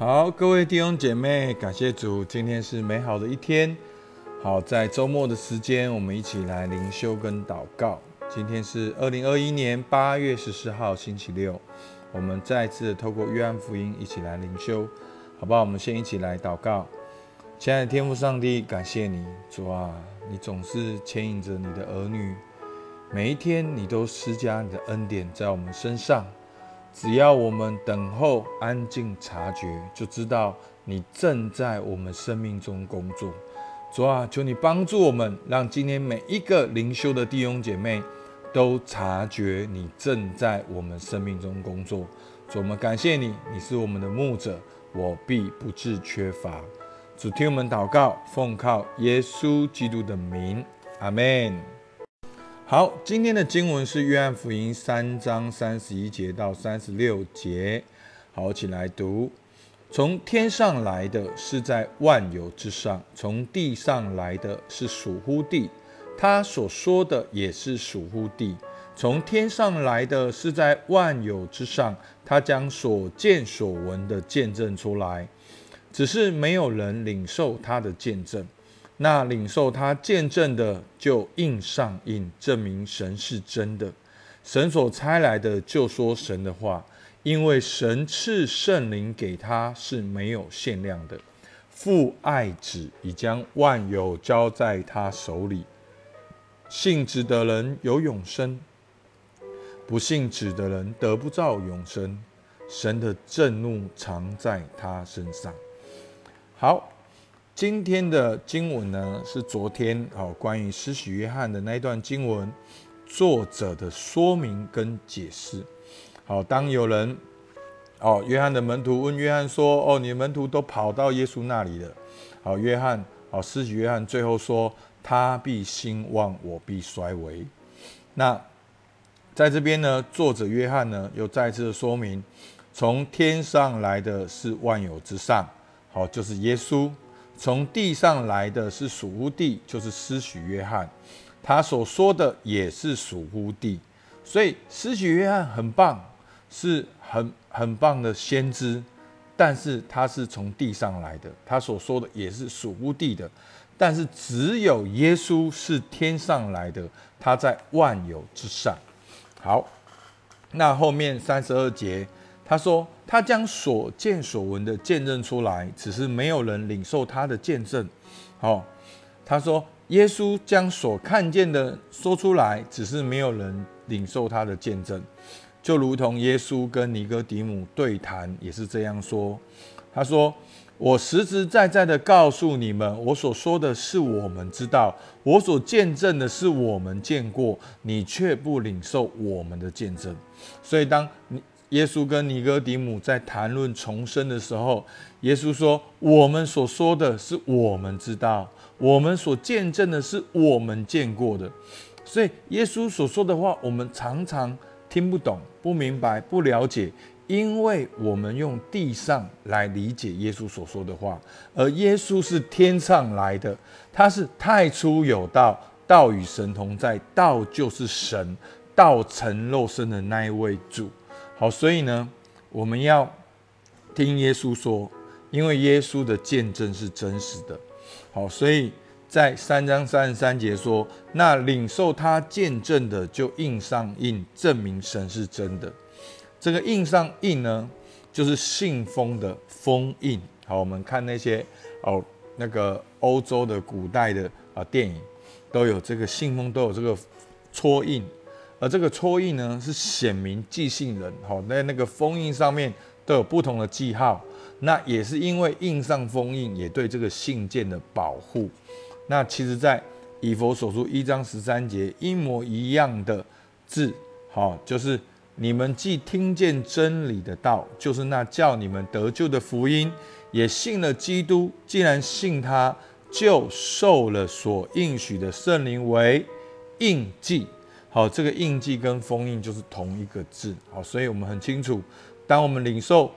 好，各位弟兄姐妹，感谢主，今天是美好的一天。好，在周末的时间，我们一起来灵修跟祷告。今天是二零二一年八月十四号，星期六。我们再次透过约翰福音一起来灵修，好不好？我们先一起来祷告。亲爱的天父上帝，感谢你，主啊，你总是牵引着你的儿女，每一天你都施加你的恩典在我们身上。只要我们等候、安静察觉，就知道你正在我们生命中工作。主啊，求你帮助我们，让今天每一个灵修的弟兄姐妹都察觉你正在我们生命中工作。主，我们感谢你，你是我们的牧者，我必不致缺乏。主，听我们祷告，奉靠耶稣基督的名，阿门。好，今天的经文是约翰福音三章三十一节到三十六节。好，起来读：从天上来的是在万有之上，从地上来的是属乎地，他所说的也是属乎地。从天上来的是在万有之上，他将所见所闻的见证出来，只是没有人领受他的见证。那领受他见证的，就印上印，证明神是真的。神所差来的，就说神的话，因为神赐圣灵给他是没有限量的。父爱子，已将万有交在他手里。信子的人有永生，不信子的人得不到永生。神的震怒藏在他身上。好。今天的经文呢，是昨天哦关于施洗约翰的那一段经文，作者的说明跟解释。好，当有人哦，约翰的门徒问约翰说：“哦，你的门徒都跑到耶稣那里了。”好，约翰哦，施洗约翰最后说：“他必兴旺，我必衰微。”那在这边呢，作者约翰呢又再次的说明，从天上来的是万有之上，好，就是耶稣。从地上来的是属乎地，就是施许约翰，他所说的也是属乎地，所以施许约翰很棒，是很很棒的先知，但是他是从地上来的，他所说的也是属乎地的，但是只有耶稣是天上来的，他在万有之上。好，那后面三十二节。他说：“他将所见所闻的见证出来，只是没有人领受他的见证。”好，他说：“耶稣将所看见的说出来，只是没有人领受他的见证。”就如同耶稣跟尼哥底母对谈，也是这样说。他说：“我实实在在的告诉你们，我所说的是我们知道，我所见证的是我们见过，你却不领受我们的见证。”所以，当你。耶稣跟尼哥底母在谈论重生的时候，耶稣说：“我们所说的是我们知道，我们所见证的是我们见过的。”所以，耶稣所说的话，我们常常听不懂、不明白、不了解，因为我们用地上来理解耶稣所说的话，而耶稣是天上来的，他是太初有道，道与神同在，道就是神，道成肉身的那一位主。好，所以呢，我们要听耶稣说，因为耶稣的见证是真实的。好，所以在三章三十三节说，那领受他见证的，就印上印，证明神是真的。这个印上印呢，就是信封的封印。好，我们看那些哦，那个欧洲的古代的啊电影，都有这个信封，都有这个戳印。而这个戳印呢，是显明寄信人，好，在那个封印上面都有不同的记号，那也是因为印上封印，也对这个信件的保护。那其实，在以佛所书一章十三节，一模一样的字，好，就是你们既听见真理的道，就是那叫你们得救的福音，也信了基督，既然信他，就受了所应许的圣灵为印记。好，这个印记跟封印就是同一个字。好，所以我们很清楚，当我们领受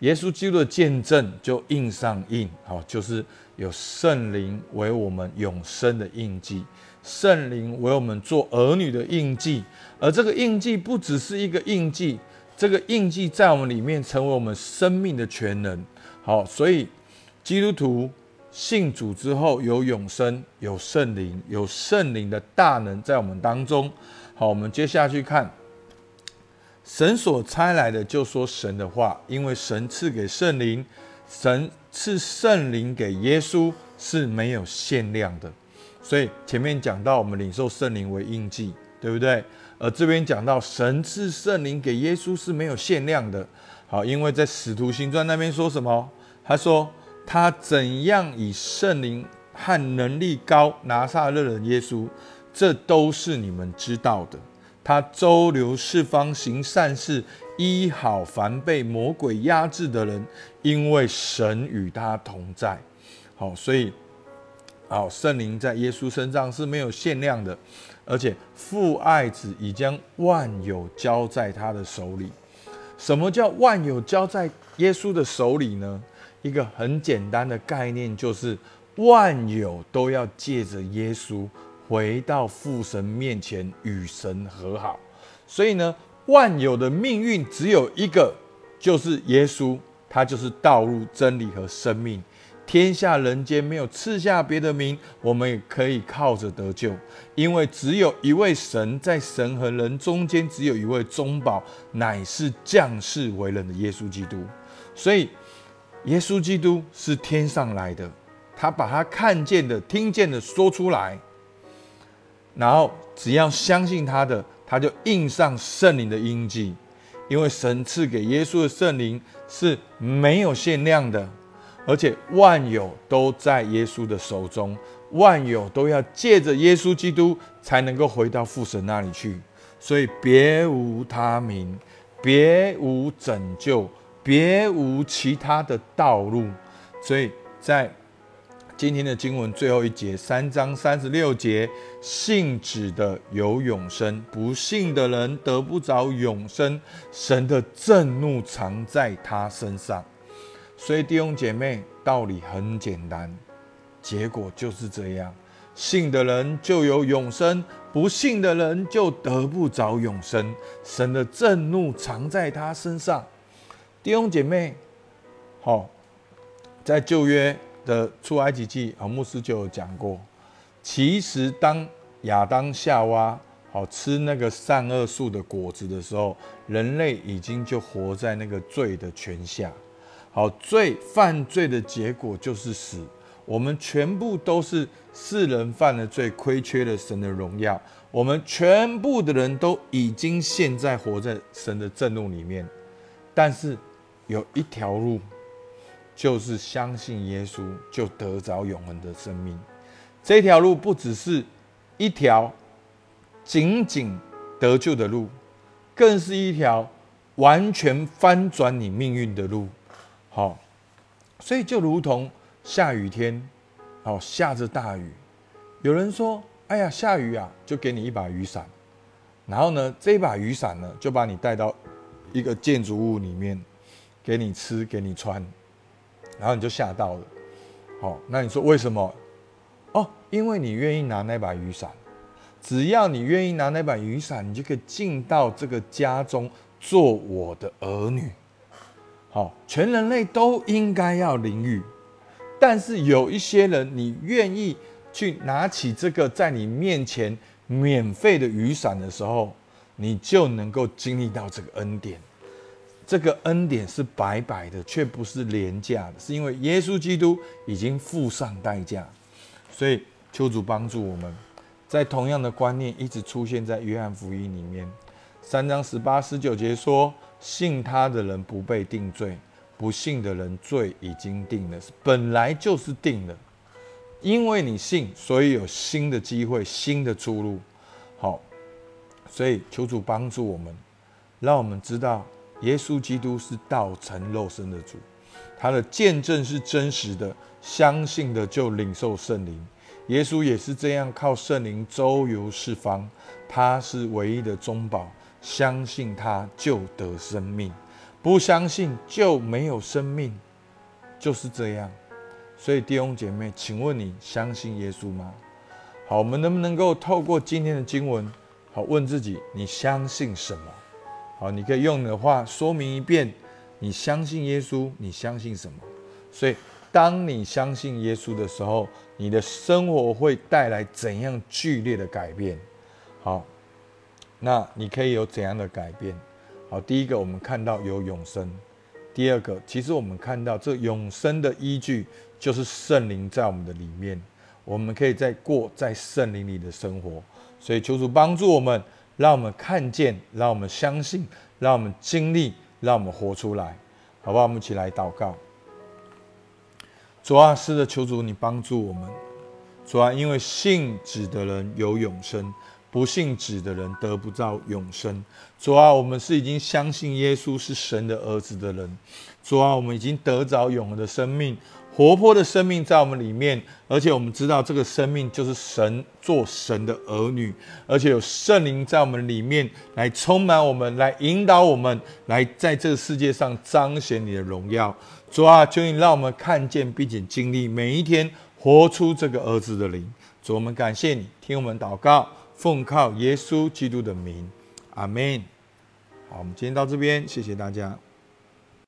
耶稣基督的见证，就印上印。好，就是有圣灵为我们永生的印记，圣灵为我们做儿女的印记。而这个印记不只是一个印记，这个印记在我们里面，成为我们生命的全能。好，所以基督徒信主之后，有永生，有圣灵，有圣灵的大能在我们当中。好，我们接下去看，神所差来的就说神的话，因为神赐给圣灵，神赐圣灵给耶稣是没有限量的。所以前面讲到，我们领受圣灵为印记，对不对？而这边讲到神赐圣灵给耶稣是没有限量的，好，因为在使徒行传那边说什么？他说他怎样以圣灵和能力高拿撒勒人耶稣，这都是你们知道的。他周流四方行善事，医好凡被魔鬼压制的人，因为神与他同在。好，所以好圣灵在耶稣身上是没有限量的。而且父爱子已将万有交在他的手里。什么叫万有交在耶稣的手里呢？一个很简单的概念，就是万有都要借着耶稣回到父神面前与神和好。所以呢，万有的命运只有一个，就是耶稣，他就是道路、真理和生命。天下人间没有赐下别的名，我们也可以靠着得救，因为只有一位神，在神和人中间只有一位中保，乃是降世为人的耶稣基督。所以，耶稣基督是天上来的，他把他看见的、听见的说出来，然后只要相信他的，他就印上圣灵的印记，因为神赐给耶稣的圣灵是没有限量的。而且万有都在耶稣的手中，万有都要借着耶稣基督才能够回到父神那里去，所以别无他名，别无拯救，别无其他的道路。所以在今天的经文最后一节，三章三十六节，信指的有永生，不信的人得不着永生，神的震怒藏在他身上。所以弟兄姐妹，道理很简单，结果就是这样：信的人就有永生，不信的人就得不着永生。神的震怒藏在他身上。弟兄姐妹，好，在旧约的出埃及记，啊，牧师就有讲过，其实当亚当夏娃好吃那个善恶树的果子的时候，人类已经就活在那个罪的权下。好，罪犯罪的结果就是死。我们全部都是世人犯了罪，亏缺了神的荣耀。我们全部的人都已经现在活在神的震怒里面。但是有一条路，就是相信耶稣，就得着永恒的生命。这条路不只是一条仅仅得救的路，更是一条完全翻转你命运的路。好，所以就如同下雨天，好下着大雨，有人说：“哎呀，下雨啊，就给你一把雨伞。”然后呢，这把雨伞呢，就把你带到一个建筑物里面，给你吃，给你穿，然后你就吓到了。好，那你说为什么？哦，因为你愿意拿那把雨伞，只要你愿意拿那把雨伞，你就可以进到这个家中，做我的儿女。好，全人类都应该要淋雨，但是有一些人，你愿意去拿起这个在你面前免费的雨伞的时候，你就能够经历到这个恩典。这个恩典是白白的，却不是廉价的，是因为耶稣基督已经付上代价。所以求主帮助我们，在同样的观念一直出现在约翰福音里面，三章十八、十九节说。信他的人不被定罪，不信的人罪已经定了，本来就是定了。因为你信，所以有新的机会、新的出路。好，所以求主帮助我们，让我们知道耶稣基督是道成肉身的主，他的见证是真实的，相信的就领受圣灵。耶稣也是这样靠圣灵周游四方，他是唯一的中保。相信他就得生命，不相信就没有生命，就是这样。所以弟兄姐妹，请问你相信耶稣吗？好，我们能不能够透过今天的经文，好问自己：你相信什么？好，你可以用你的话说明一遍，你相信耶稣，你相信什么？所以，当你相信耶稣的时候，你的生活会带来怎样剧烈的改变？好，那你可以有怎样的改变？好，第一个我们看到有永生，第二个，其实我们看到这永生的依据就是圣灵在我们的里面，我们可以在过在圣灵里的生活。所以求主帮助我们，让我们看见，让我们相信，让我们经历，让我们活出来，好不好？我们一起来祷告。主啊，是的，求主你帮助我们。主啊，因为信子的人有永生，不信子的人得不到永生。主啊，我们是已经相信耶稣是神的儿子的人。主啊，我们已经得着永恒的生命，活泼的生命在我们里面，而且我们知道这个生命就是神做神的儿女，而且有圣灵在我们里面来充满我们，来引导我们，来在这个世界上彰显你的荣耀。主啊，求你让我们看见并且经历每一天，活出这个儿子的灵。主，我们感谢你，听我们祷告，奉靠耶稣基督的名，阿门。好，我们今天到这边，谢谢大家。